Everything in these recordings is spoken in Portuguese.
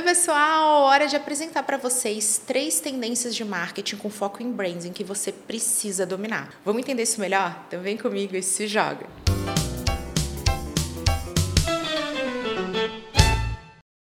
Oi, pessoal! Hora de apresentar para vocês três tendências de marketing com foco em branding que você precisa dominar. Vamos entender isso melhor? Então vem comigo e se joga!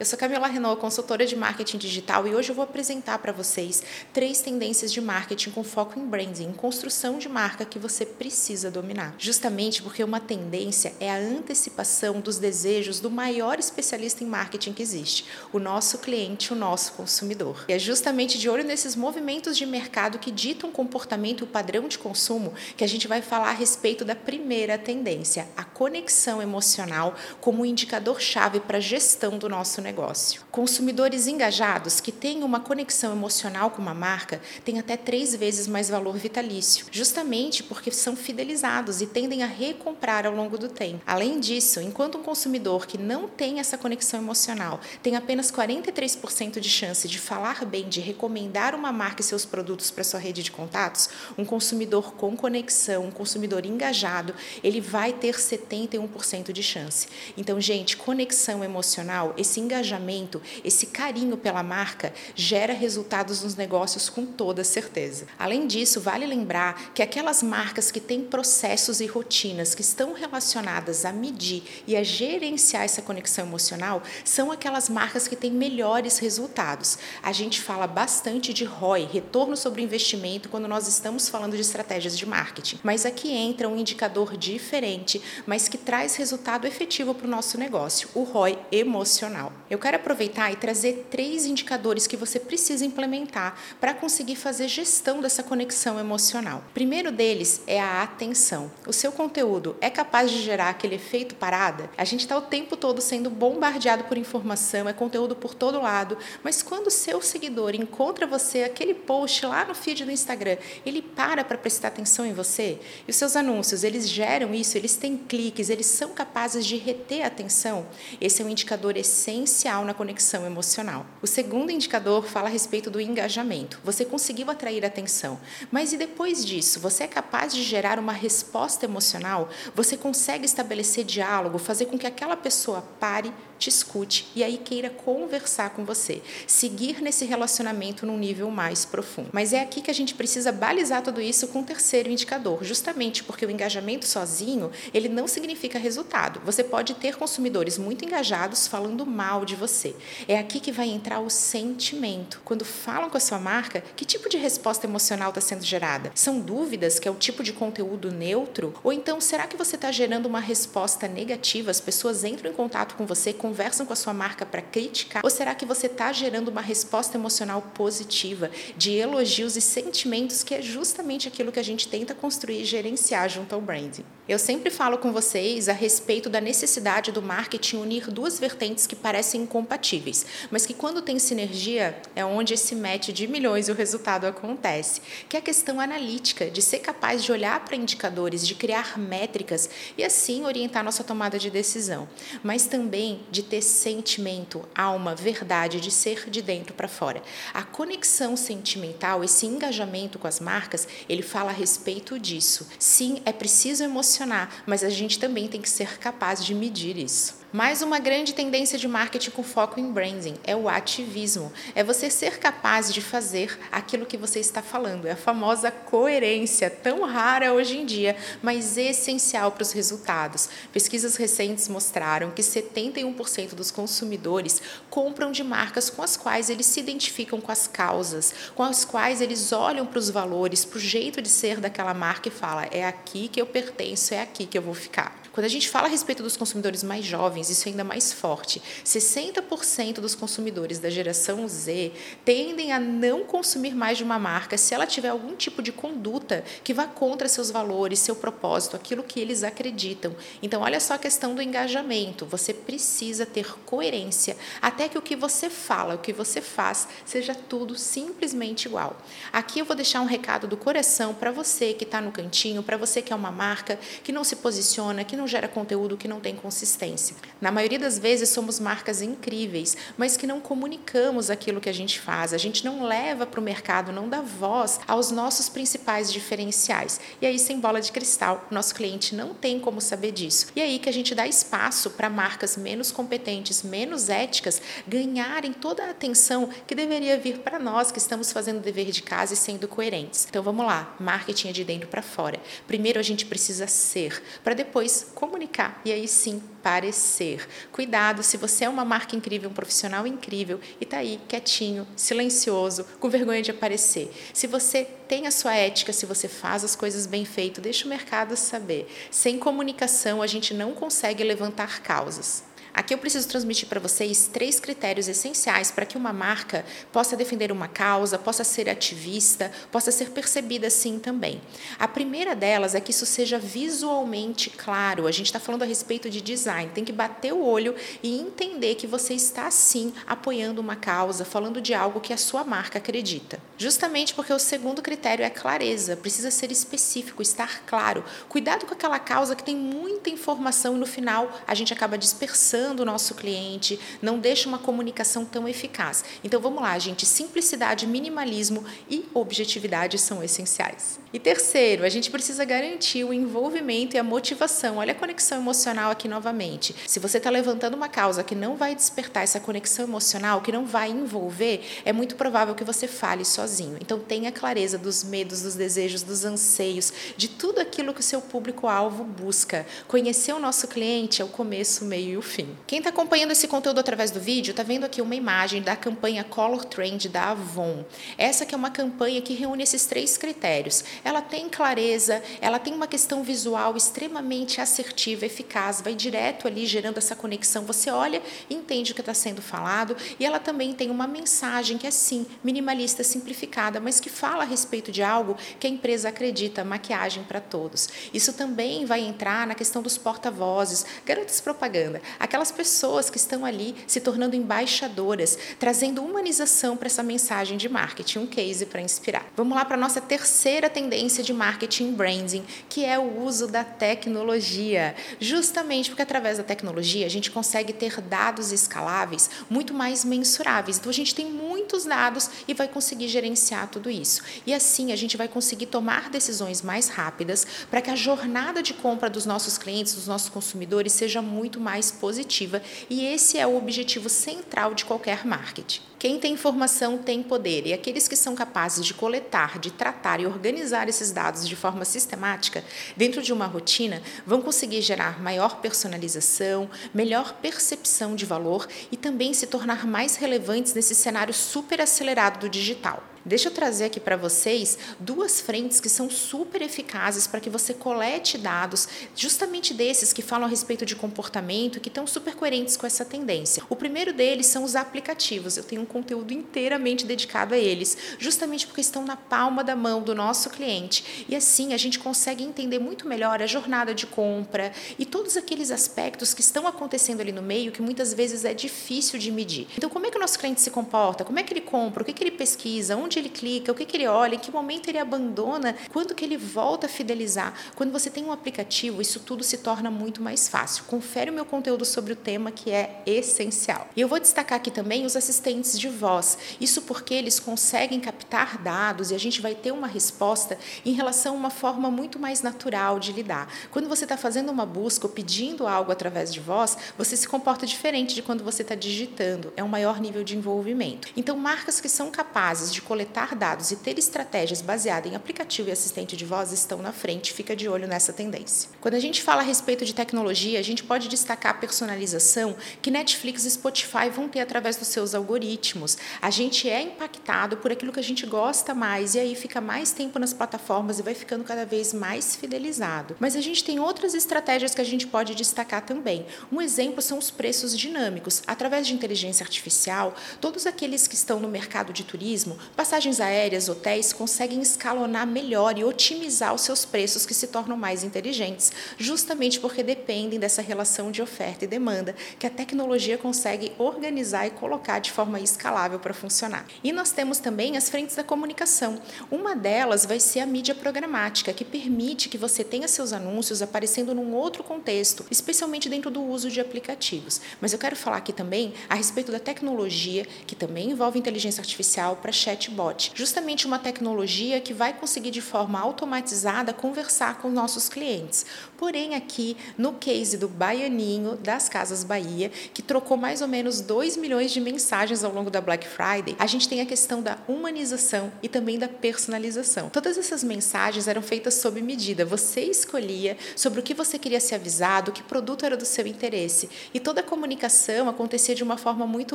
Eu sou Camila Renault, consultora de marketing digital, e hoje eu vou apresentar para vocês três tendências de marketing com foco em branding, em construção de marca que você precisa dominar. Justamente porque uma tendência é a antecipação dos desejos do maior especialista em marketing que existe, o nosso cliente, o nosso consumidor. E é justamente de olho nesses movimentos de mercado que ditam o comportamento e o padrão de consumo que a gente vai falar a respeito da primeira tendência, a conexão emocional como um indicador-chave para a gestão do nosso negócio negócio. Consumidores engajados que têm uma conexão emocional com uma marca têm até três vezes mais valor vitalício, justamente porque são fidelizados e tendem a recomprar ao longo do tempo. Além disso, enquanto um consumidor que não tem essa conexão emocional tem apenas 43% de chance de falar bem, de recomendar uma marca e seus produtos para sua rede de contatos, um consumidor com conexão, um consumidor engajado, ele vai ter 71% de chance. Então, gente, conexão emocional, esse engajamento engajamento, esse carinho pela marca gera resultados nos negócios com toda certeza. Além disso, vale lembrar que aquelas marcas que têm processos e rotinas que estão relacionadas a medir e a gerenciar essa conexão emocional são aquelas marcas que têm melhores resultados. A gente fala bastante de ROI, retorno sobre investimento, quando nós estamos falando de estratégias de marketing. Mas aqui entra um indicador diferente, mas que traz resultado efetivo para o nosso negócio, o ROI emocional. Eu quero aproveitar e trazer três indicadores que você precisa implementar para conseguir fazer gestão dessa conexão emocional. O primeiro deles é a atenção. O seu conteúdo é capaz de gerar aquele efeito parada? A gente está o tempo todo sendo bombardeado por informação, é conteúdo por todo lado, mas quando o seu seguidor encontra você, aquele post lá no feed do Instagram, ele para para prestar atenção em você? E os seus anúncios, eles geram isso, eles têm cliques, eles são capazes de reter a atenção? Esse é um indicador essencial essencial na conexão emocional. O segundo indicador fala a respeito do engajamento. Você conseguiu atrair atenção, mas e depois disso, você é capaz de gerar uma resposta emocional? Você consegue estabelecer diálogo, fazer com que aquela pessoa pare, te escute e aí queira conversar com você, seguir nesse relacionamento num nível mais profundo. Mas é aqui que a gente precisa balizar tudo isso com o um terceiro indicador, justamente porque o engajamento sozinho, ele não significa resultado. Você pode ter consumidores muito engajados falando mal de você. É aqui que vai entrar o sentimento. Quando falam com a sua marca, que tipo de resposta emocional está sendo gerada? São dúvidas, que é o tipo de conteúdo neutro? Ou então, será que você está gerando uma resposta negativa? As pessoas entram em contato com você, conversam com a sua marca para criticar? Ou será que você está gerando uma resposta emocional positiva, de elogios e sentimentos, que é justamente aquilo que a gente tenta construir e gerenciar junto ao branding? Eu sempre falo com vocês a respeito da necessidade do marketing unir duas vertentes que parecem parecem incompatíveis, mas que quando tem sinergia é onde esse match de milhões e o resultado acontece, que é a questão analítica, de ser capaz de olhar para indicadores, de criar métricas e assim orientar nossa tomada de decisão, mas também de ter sentimento, alma, verdade, de ser de dentro para fora. A conexão sentimental, esse engajamento com as marcas, ele fala a respeito disso. Sim, é preciso emocionar, mas a gente também tem que ser capaz de medir isso. Mais uma grande tendência de marketing com foco em branding é o ativismo. É você ser capaz de fazer aquilo que você está falando. É a famosa coerência, tão rara hoje em dia, mas essencial para os resultados. Pesquisas recentes mostraram que 71% dos consumidores compram de marcas com as quais eles se identificam com as causas, com as quais eles olham para os valores, para o jeito de ser daquela marca e fala: é aqui que eu pertenço, é aqui que eu vou ficar. Quando a gente fala a respeito dos consumidores mais jovens, isso é ainda mais forte. 60% dos consumidores da geração Z tendem a não consumir mais de uma marca se ela tiver algum tipo de conduta que vá contra seus valores, seu propósito, aquilo que eles acreditam. Então, olha só a questão do engajamento. Você precisa ter coerência até que o que você fala, o que você faz, seja tudo simplesmente igual. Aqui eu vou deixar um recado do coração para você que está no cantinho, para você que é uma marca que não se posiciona, que não gera conteúdo que não tem consistência. Na maioria das vezes somos marcas incríveis, mas que não comunicamos aquilo que a gente faz. A gente não leva para o mercado, não dá voz aos nossos principais diferenciais. E aí, sem bola de cristal, nosso cliente não tem como saber disso. E aí que a gente dá espaço para marcas menos competentes, menos éticas, ganharem toda a atenção que deveria vir para nós que estamos fazendo o dever de casa e sendo coerentes. Então vamos lá, marketing é de dentro para fora. Primeiro a gente precisa ser, para depois comunicar e aí sim parecer. Cuidado se você é uma marca incrível, um profissional incrível e está aí quietinho, silencioso, com vergonha de aparecer. Se você tem a sua ética, se você faz as coisas bem feito, deixa o mercado saber. Sem comunicação a gente não consegue levantar causas. Aqui eu preciso transmitir para vocês três critérios essenciais para que uma marca possa defender uma causa, possa ser ativista, possa ser percebida assim também. A primeira delas é que isso seja visualmente claro. A gente está falando a respeito de design, tem que bater o olho e entender que você está sim apoiando uma causa, falando de algo que a sua marca acredita. Justamente porque o segundo critério é clareza, precisa ser específico, estar claro. Cuidado com aquela causa que tem muita informação e no final a gente acaba dispersando o nosso cliente, não deixa uma comunicação tão eficaz. Então vamos lá, gente, simplicidade, minimalismo e objetividade são essenciais. E terceiro, a gente precisa garantir o envolvimento e a motivação. Olha a conexão emocional aqui novamente. Se você está levantando uma causa que não vai despertar essa conexão emocional, que não vai envolver, é muito provável que você fale sozinho. Então tenha clareza dos medos, dos desejos, dos anseios, de tudo aquilo que o seu público-alvo busca. Conhecer o nosso cliente é o começo, o meio e o fim. Quem está acompanhando esse conteúdo através do vídeo está vendo aqui uma imagem da campanha Color Trend da Avon. Essa que é uma campanha que reúne esses três critérios. Ela tem clareza, ela tem uma questão visual extremamente assertiva, eficaz, vai direto ali gerando essa conexão. Você olha e entende o que está sendo falado e ela também tem uma mensagem que é sim minimalista, simplificada, mas que fala a respeito de algo que a empresa acredita, maquiagem para todos. Isso também vai entrar na questão dos porta-vozes, garotas propaganda, aquela aquelas pessoas que estão ali se tornando embaixadoras, trazendo humanização para essa mensagem de marketing, um case para inspirar. Vamos lá para a nossa terceira tendência de marketing branding, que é o uso da tecnologia. Justamente porque através da tecnologia a gente consegue ter dados escaláveis muito mais mensuráveis. Então a gente tem muitos dados e vai conseguir gerenciar tudo isso. E assim a gente vai conseguir tomar decisões mais rápidas para que a jornada de compra dos nossos clientes, dos nossos consumidores, seja muito mais positiva e esse é o objetivo central de qualquer marketing. Quem tem informação tem poder e aqueles que são capazes de coletar, de tratar e organizar esses dados de forma sistemática dentro de uma rotina vão conseguir gerar maior personalização, melhor percepção de valor e também se tornar mais relevantes nesse cenário super acelerado do digital. Deixa eu trazer aqui para vocês duas frentes que são super eficazes para que você colete dados justamente desses que falam a respeito de comportamento que estão super coerentes com essa tendência. O primeiro deles são os aplicativos. Eu tenho um conteúdo inteiramente dedicado a eles, justamente porque estão na palma da mão do nosso cliente. E assim a gente consegue entender muito melhor a jornada de compra e todos aqueles aspectos que estão acontecendo ali no meio que muitas vezes é difícil de medir. Então, como é que o nosso cliente se comporta? Como é que ele compra? O que, que ele pesquisa? Onde ele clica, o que, que ele olha, em que momento ele abandona, quando que ele volta a fidelizar. Quando você tem um aplicativo, isso tudo se torna muito mais fácil. Confere o meu conteúdo sobre o tema que é essencial. E eu vou destacar aqui também os assistentes de voz. Isso porque eles conseguem captar dados e a gente vai ter uma resposta em relação a uma forma muito mais natural de lidar. Quando você está fazendo uma busca ou pedindo algo através de voz, você se comporta diferente de quando você está digitando. É um maior nível de envolvimento. Então, marcas que são capazes de coletar coletar dados e ter estratégias baseadas em aplicativo e assistente de voz estão na frente, fica de olho nessa tendência. Quando a gente fala a respeito de tecnologia, a gente pode destacar a personalização que Netflix e Spotify vão ter através dos seus algoritmos. A gente é impactado por aquilo que a gente gosta mais e aí fica mais tempo nas plataformas e vai ficando cada vez mais fidelizado. Mas a gente tem outras estratégias que a gente pode destacar também. Um exemplo são os preços dinâmicos. Através de inteligência artificial, todos aqueles que estão no mercado de turismo passagens aéreas, hotéis conseguem escalonar melhor e otimizar os seus preços que se tornam mais inteligentes, justamente porque dependem dessa relação de oferta e demanda que a tecnologia consegue organizar e colocar de forma escalável para funcionar. E nós temos também as frentes da comunicação. Uma delas vai ser a mídia programática, que permite que você tenha seus anúncios aparecendo num outro contexto, especialmente dentro do uso de aplicativos. Mas eu quero falar aqui também a respeito da tecnologia, que também envolve inteligência artificial para chatbot. Justamente uma tecnologia que vai conseguir de forma automatizada conversar com nossos clientes. Porém, aqui no case do Baianinho das Casas Bahia, que trocou mais ou menos 2 milhões de mensagens ao longo da Black Friday, a gente tem a questão da humanização e também da personalização. Todas essas mensagens eram feitas sob medida. Você escolhia sobre o que você queria ser avisado, que produto era do seu interesse. E toda a comunicação acontecia de uma forma muito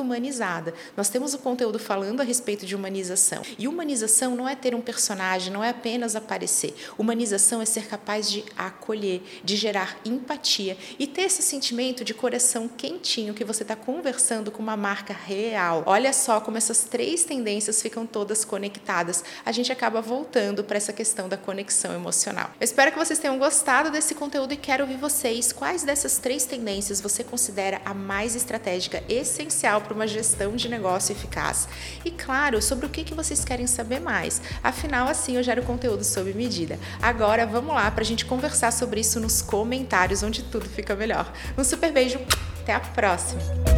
humanizada. Nós temos o conteúdo falando a respeito de humanização. E humanização não é ter um personagem, não é apenas aparecer. Humanização é ser capaz de acolher, de gerar empatia e ter esse sentimento de coração quentinho que você está conversando com uma marca real. Olha só como essas três tendências ficam todas conectadas. A gente acaba voltando para essa questão da conexão emocional. Eu espero que vocês tenham gostado desse conteúdo e quero ouvir vocês quais dessas três tendências você considera a mais estratégica, essencial para uma gestão de negócio eficaz. E claro, sobre o que, que vocês querem saber mais. Afinal, assim eu gero conteúdo sob medida. Agora vamos lá para a gente conversar sobre isso nos comentários, onde tudo fica melhor. Um super beijo, até a próxima!